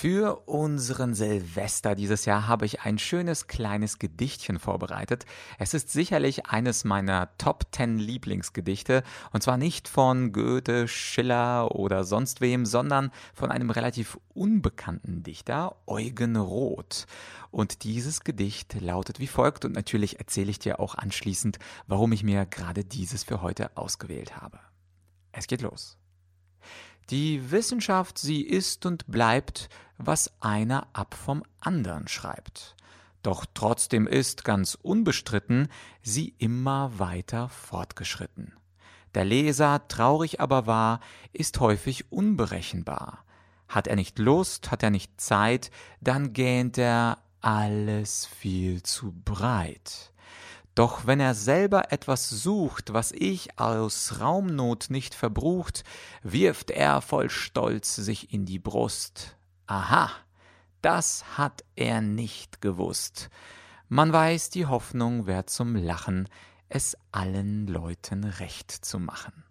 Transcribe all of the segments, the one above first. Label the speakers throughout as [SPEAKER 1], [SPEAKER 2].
[SPEAKER 1] Für unseren Silvester dieses Jahr habe ich ein schönes kleines Gedichtchen vorbereitet. Es ist sicherlich eines meiner Top 10 Lieblingsgedichte und zwar nicht von Goethe, Schiller oder sonst wem, sondern von einem relativ unbekannten Dichter, Eugen Roth. Und dieses Gedicht lautet wie folgt und natürlich erzähle ich dir auch anschließend, warum ich mir gerade dieses für heute ausgewählt habe. Es geht los. Die Wissenschaft, sie ist und bleibt, was einer ab vom andern schreibt. Doch trotzdem ist ganz unbestritten sie immer weiter fortgeschritten. Der Leser, traurig aber wahr, ist häufig unberechenbar. Hat er nicht Lust, hat er nicht Zeit, dann gähnt er alles viel zu breit. Doch wenn er selber etwas sucht, was ich aus Raumnot nicht verbrucht, wirft er voll Stolz sich in die Brust. Aha, das hat er nicht gewusst. Man weiß, die Hoffnung wär zum Lachen, es allen Leuten recht zu machen.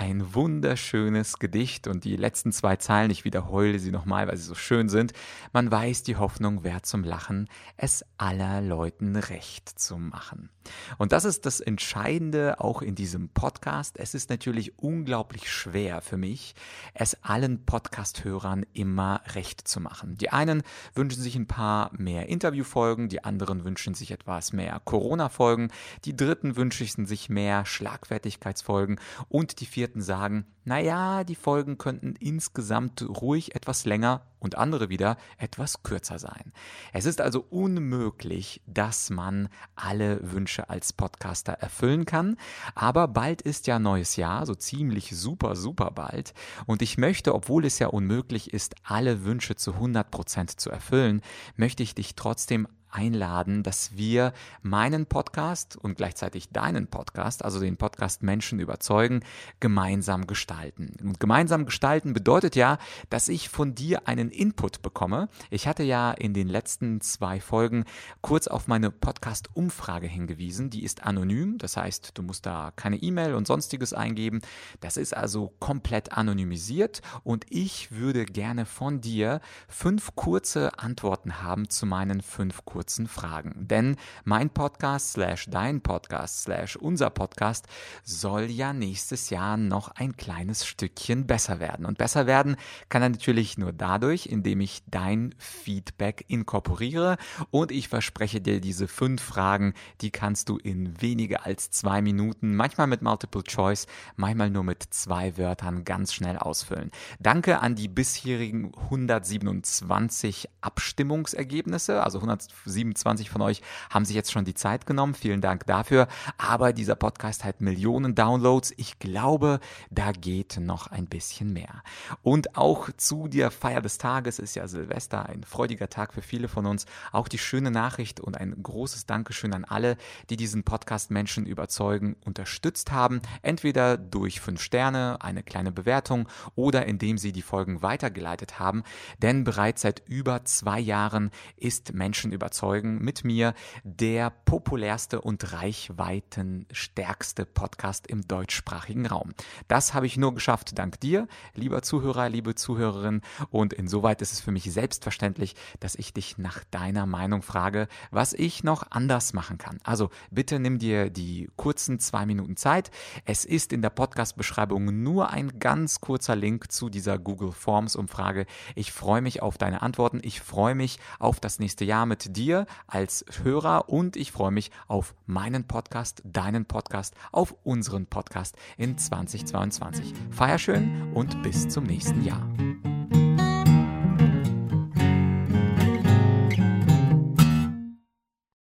[SPEAKER 1] Ein wunderschönes Gedicht und die letzten zwei Zeilen, ich wiederhole sie nochmal, weil sie so schön sind. Man weiß, die Hoffnung wert zum Lachen, es aller Leuten recht zu machen. Und das ist das Entscheidende auch in diesem Podcast. Es ist natürlich unglaublich schwer für mich, es allen Podcast-Hörern immer recht zu machen. Die einen wünschen sich ein paar mehr Interviewfolgen, die anderen wünschen sich etwas mehr Corona-Folgen, die dritten wünschen sich mehr Schlagfertigkeitsfolgen und die vierten Vierten sagen, naja, die Folgen könnten insgesamt ruhig etwas länger und andere wieder etwas kürzer sein. Es ist also unmöglich, dass man alle Wünsche als Podcaster erfüllen kann, aber bald ist ja neues Jahr, so ziemlich super, super bald und ich möchte, obwohl es ja unmöglich ist, alle Wünsche zu 100 Prozent zu erfüllen, möchte ich dich trotzdem einladen, dass wir meinen Podcast und gleichzeitig deinen Podcast, also den Podcast Menschen überzeugen, gemeinsam gestalten. Und gemeinsam gestalten bedeutet ja, dass ich von dir einen Input bekomme. Ich hatte ja in den letzten zwei Folgen kurz auf meine Podcast-Umfrage hingewiesen. Die ist anonym, das heißt, du musst da keine E-Mail und sonstiges eingeben. Das ist also komplett anonymisiert und ich würde gerne von dir fünf kurze Antworten haben zu meinen fünf kurzen kurzen Fragen. Denn mein Podcast slash dein Podcast slash unser Podcast soll ja nächstes Jahr noch ein kleines Stückchen besser werden. Und besser werden kann er natürlich nur dadurch, indem ich dein Feedback inkorporiere und ich verspreche dir diese fünf Fragen, die kannst du in weniger als zwei Minuten, manchmal mit Multiple Choice, manchmal nur mit zwei Wörtern ganz schnell ausfüllen. Danke an die bisherigen 127 Abstimmungsergebnisse, also 100 27 von euch haben sich jetzt schon die Zeit genommen. Vielen Dank dafür. Aber dieser Podcast hat Millionen Downloads. Ich glaube, da geht noch ein bisschen mehr. Und auch zu der Feier des Tages ist ja Silvester ein freudiger Tag für viele von uns. Auch die schöne Nachricht und ein großes Dankeschön an alle, die diesen Podcast Menschen überzeugen, unterstützt haben. Entweder durch fünf Sterne, eine kleine Bewertung oder indem sie die Folgen weitergeleitet haben. Denn bereits seit über zwei Jahren ist Menschen überzeugt überzeugen mit mir der populärste und reichweitenstärkste Podcast im deutschsprachigen Raum. Das habe ich nur geschafft dank dir, lieber Zuhörer, liebe Zuhörerin. Und insoweit ist es für mich selbstverständlich, dass ich dich nach deiner Meinung frage, was ich noch anders machen kann. Also bitte nimm dir die kurzen zwei Minuten Zeit. Es ist in der Podcast-Beschreibung nur ein ganz kurzer Link zu dieser Google Forms Umfrage. Ich freue mich auf deine Antworten. Ich freue mich auf das nächste Jahr mit dir dir als Hörer und ich freue mich auf meinen Podcast, deinen Podcast, auf unseren Podcast in 2022. Feier schön und bis zum nächsten Jahr.